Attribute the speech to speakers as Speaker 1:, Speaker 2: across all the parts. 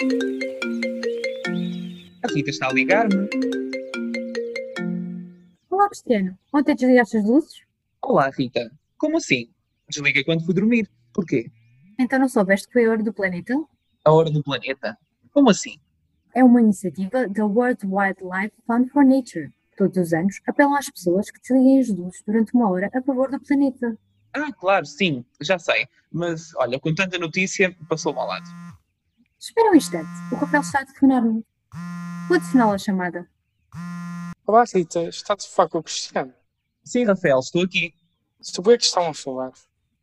Speaker 1: A Rita está a ligar-me.
Speaker 2: Olá, Cristiano. Ontem desligaste as luzes?
Speaker 1: Olá, Rita. Como assim? Desliguei quando fui dormir. Porquê?
Speaker 2: Então não soubeste que foi a hora do planeta?
Speaker 1: A hora do planeta? Como assim?
Speaker 2: É uma iniciativa da World Wildlife Fund for Nature. Todos os anos apelam às pessoas que desliguem as luzes durante uma hora a favor do planeta.
Speaker 1: Ah, claro, sim, já sei. Mas, olha, com tanta notícia, passou-me ao lado.
Speaker 2: Espera um instante. O Rafael está a telefonar-me. Vou adicioná-lo à chamada.
Speaker 3: Olá, Rita. Está de falar com o Cristiano.
Speaker 1: Sim, Rafael, estou aqui.
Speaker 3: Sobre o que estão a falar?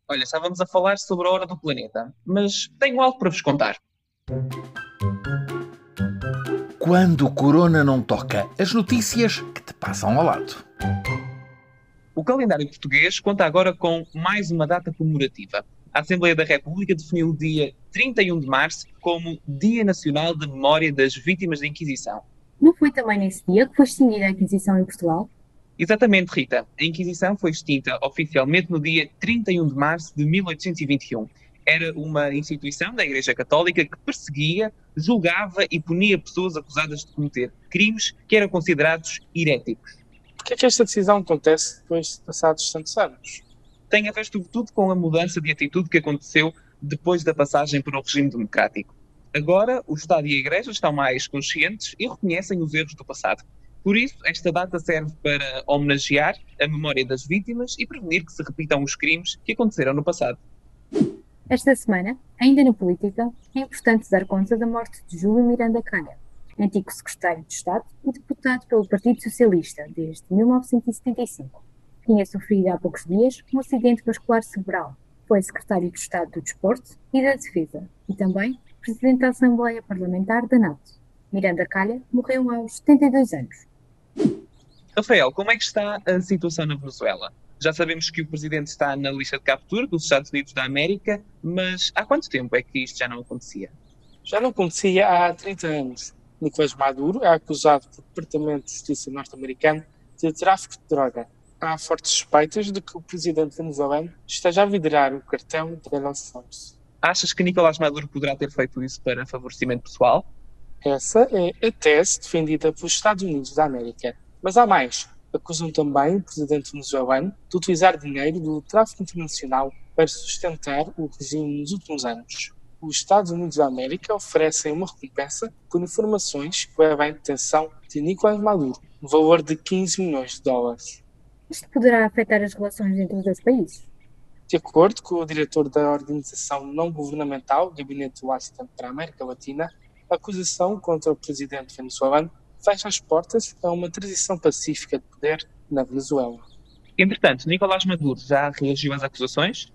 Speaker 1: Olha, estávamos a falar sobre a hora do planeta, mas tenho algo para vos contar.
Speaker 4: Quando o Corona não toca, as notícias que te passam ao lado.
Speaker 1: O calendário português conta agora com mais uma data comemorativa. A Assembleia da República definiu o dia 31 de março como Dia Nacional de Memória das Vítimas da Inquisição.
Speaker 2: Não foi também nesse dia que foi extinguida a Inquisição em Portugal?
Speaker 1: Exatamente, Rita. A Inquisição foi extinta oficialmente no dia 31 de março de 1821. Era uma instituição da Igreja Católica que perseguia, julgava e punia pessoas acusadas de cometer crimes que eram considerados heréticos.
Speaker 3: Por que é que esta decisão acontece depois de passados tantos anos?
Speaker 1: Tem a ver, sobretudo, com a mudança de atitude que aconteceu depois da passagem para o regime democrático. Agora, o Estado e a Igreja estão mais conscientes e reconhecem os erros do passado. Por isso, esta data serve para homenagear a memória das vítimas e prevenir que se repitam os crimes que aconteceram no passado.
Speaker 2: Esta semana, ainda na política, é importante dar conta da morte de Júlio Miranda Calha, antigo secretário de Estado e deputado pelo Partido Socialista desde 1975. Tinha sofrido há poucos dias um acidente vascular cerebral. Foi secretário de Estado do Desporto e da Defesa e também presidente da Assembleia Parlamentar da NATO. Miranda Calha morreu aos 72 anos.
Speaker 1: Rafael, como é que está a situação na Venezuela? Já sabemos que o presidente está na lista de captura dos Estados Unidos da América, mas há quanto tempo é que isto já não acontecia?
Speaker 3: Já não acontecia há 30 anos. Nicolás Maduro é acusado pelo Departamento de Justiça norte-americano de tráfico de droga. Há fortes suspeitas de que o presidente venezuelano esteja a liderar o cartão de los Fontes.
Speaker 1: Achas que Nicolás Maduro poderá ter feito isso para favorecimento pessoal?
Speaker 3: Essa é a tese defendida pelos Estados Unidos da América. Mas há mais. Acusam também o presidente venezuelano de utilizar dinheiro do tráfico internacional para sustentar o regime nos últimos anos. Os Estados Unidos da América oferecem uma recompensa por informações que levam à detenção de Nicolás Maduro, no valor de 15 milhões de dólares.
Speaker 2: Isto poderá afetar as relações entre os dois países?
Speaker 3: De acordo com o diretor da organização não governamental Gabinete Washington para a América Latina, a acusação contra o presidente venezuelano fecha as portas a uma transição pacífica de poder na Venezuela.
Speaker 1: Entretanto, Nicolás Maduro já reagiu às acusações?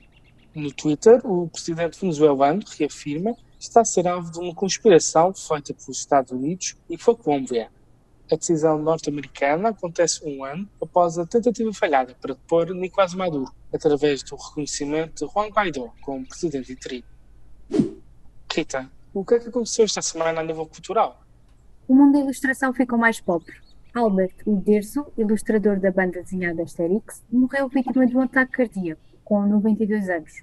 Speaker 3: No Twitter, o presidente venezuelano reafirma que está a ser alvo de uma conspiração feita pelos Estados Unidos e pela Colômbia. A decisão norte-americana acontece um ano após a tentativa falhada para depor Nicolás Maduro, através do reconhecimento de Juan Guaidó como presidente interino. Rita, o que é que aconteceu esta semana a nível cultural?
Speaker 2: O mundo da ilustração ficou mais pobre. Albert Uderzo, ilustrador da banda desenhada Asterix, morreu vítima de um ataque cardíaco, com 92 anos.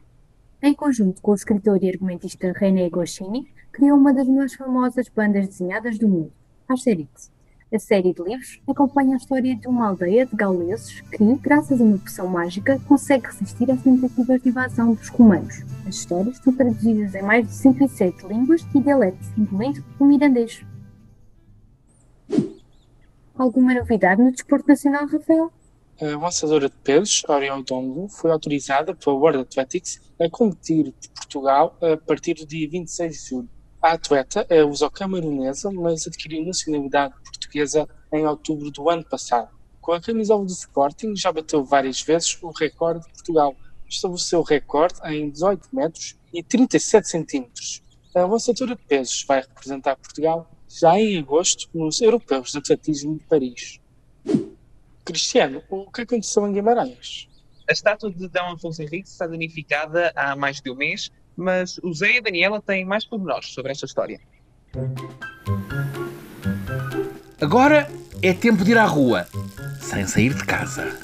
Speaker 2: Em conjunto com o escritor e argumentista René Goscinny, criou uma das mais famosas bandas desenhadas do mundo, Asterix. A série de livros acompanha a história de uma aldeia de gauleses que, graças a uma poção mágica, consegue resistir às tentativas de invasão dos romanos. As histórias são traduzidas em mais de 107 línguas e dialetos, incluindo o mirandês. Alguma novidade no desporto nacional, Rafael?
Speaker 3: A lançadora de pesos, Oriol Dongo, foi autorizada pela World Athletics a competir de Portugal a partir do dia 26 de julho. A atleta é luso-camaronesa, mas adquiriu nacionalidade portuguesa em outubro do ano passado. Com a camisola do Sporting, já bateu várias vezes o recorde de Portugal. Estabeleceu o recorde em 18 metros e 37 centímetros. A lançadora de pesos vai representar Portugal já em agosto nos Europeus de Atletismo de Paris. Cristiano, o que aconteceu em Guimarães?
Speaker 1: A estátua de D. Afonso Henriques está danificada há mais de um mês, mas o Zé e a Daniela têm mais pormenores sobre esta história.
Speaker 4: Agora é tempo de ir à rua, sem sair de casa.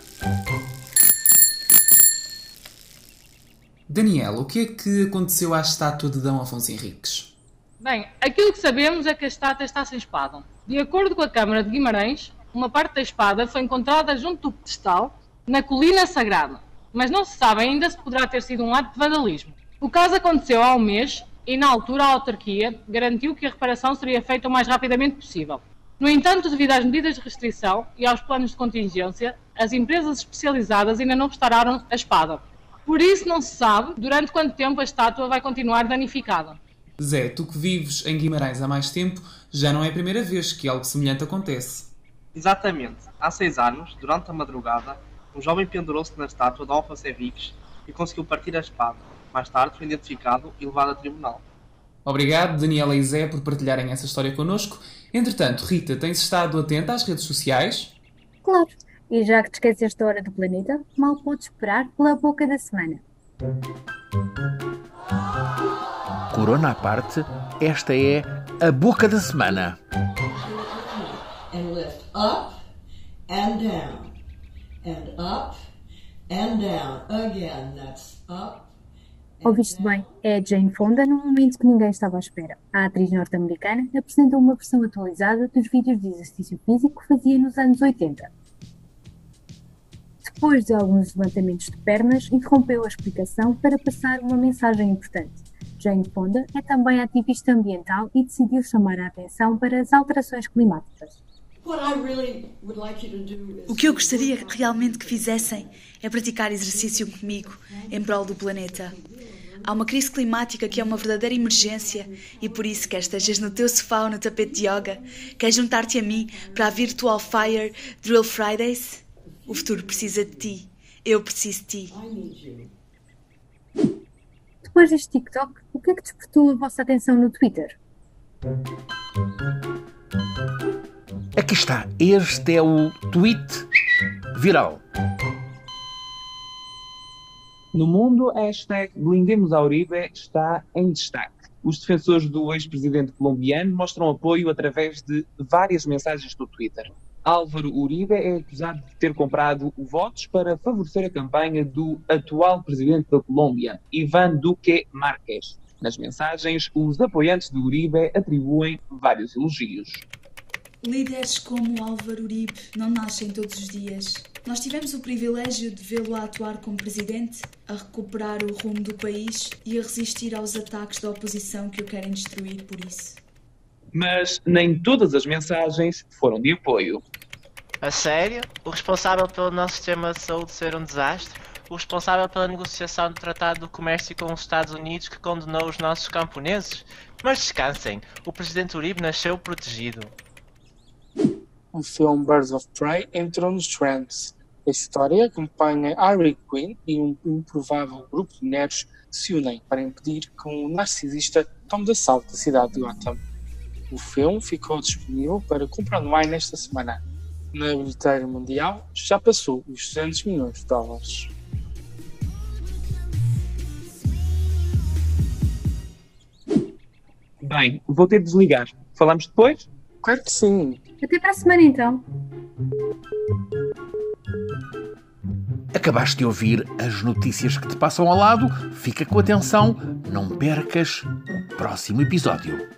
Speaker 5: Daniel, o que é que aconteceu à estátua de D. Afonso Henriques? Bem, aquilo que sabemos é que a estátua está sem espada. De acordo com a Câmara de Guimarães, uma parte da espada foi encontrada junto do pedestal, na colina sagrada, mas não se sabe ainda se poderá ter sido um ato de vandalismo. O caso aconteceu há um mês e, na altura, a autarquia garantiu que a reparação seria feita o mais rapidamente possível. No entanto, devido às medidas de restrição e aos planos de contingência, as empresas especializadas ainda não restauraram a espada. Por isso, não se sabe durante quanto tempo a estátua vai continuar danificada.
Speaker 6: Zé, tu que vives em Guimarães há mais tempo, já não é a primeira vez que algo semelhante acontece.
Speaker 7: Exatamente. Há seis anos, durante a madrugada, um jovem pendurou-se na estátua de Alfa Sevix e conseguiu partir a espada. Mais tarde foi identificado e levado a tribunal.
Speaker 6: Obrigado, Daniela e Zé, por partilharem essa história connosco. Entretanto, Rita, tens estado atenta às redes sociais?
Speaker 2: Claro, e já que te esqueceste da hora do planeta, mal podes esperar pela boca da semana.
Speaker 4: Corona à parte, esta é a boca da semana.
Speaker 8: and lift up and down and up and down again. That's up. And
Speaker 2: Ouviste bem, é a Jane Fonda num momento que ninguém estava à espera. A atriz norte-americana apresentou uma versão atualizada dos vídeos de exercício físico que fazia nos anos 80. Depois de alguns levantamentos de pernas, interrompeu a explicação para passar uma mensagem importante. Jane Fonda é também ativista ambiental e decidiu chamar a atenção para as alterações climáticas.
Speaker 9: O que eu gostaria realmente que fizessem é praticar exercício comigo em prol do planeta. Há uma crise climática que é uma verdadeira emergência e por isso quer estejas no teu sofá ou no tapete de yoga, queres juntar-te a mim para a Virtual Fire Drill Fridays? O futuro precisa de ti. Eu preciso de ti.
Speaker 2: Depois deste TikTok, o que é que despertou a vossa atenção no Twitter?
Speaker 4: Aqui está, este é o tweet viral.
Speaker 1: No mundo, a hashtag Blindemos a Uribe está em destaque. Os defensores do ex-presidente colombiano mostram apoio através de várias mensagens no Twitter. Álvaro Uribe é acusado de ter comprado votos para favorecer a campanha do atual presidente da Colômbia, Iván Duque Márquez. Nas mensagens, os apoiantes de Uribe atribuem vários elogios.
Speaker 9: Líderes como Álvaro Uribe não nascem todos os dias. Nós tivemos o privilégio de vê-lo a atuar como presidente, a recuperar o rumo do país e a resistir aos ataques da oposição que o querem destruir por isso.
Speaker 1: Mas nem todas as mensagens foram de apoio.
Speaker 10: A sério? O responsável pelo nosso sistema de saúde ser um desastre? O responsável pela negociação do Tratado do Comércio com os Estados Unidos que condenou os nossos camponeses? Mas descansem, o presidente Uribe nasceu protegido.
Speaker 3: O filme Birds of Prey entrou nos trends. A história acompanha Harley Quinn e um improvável grupo de nerds que se unem para impedir que um narcisista tome de assalto a cidade de Gotham. O filme ficou disponível para comprar online nesta semana. Na bilheteira mundial já passou os 200 milhões de dólares.
Speaker 1: Bem, vou ter de desligar. Falamos depois?
Speaker 3: Claro que sim.
Speaker 2: Até para a semana então!
Speaker 4: Acabaste de ouvir as notícias que te passam ao lado. Fica com atenção, não percas o próximo episódio.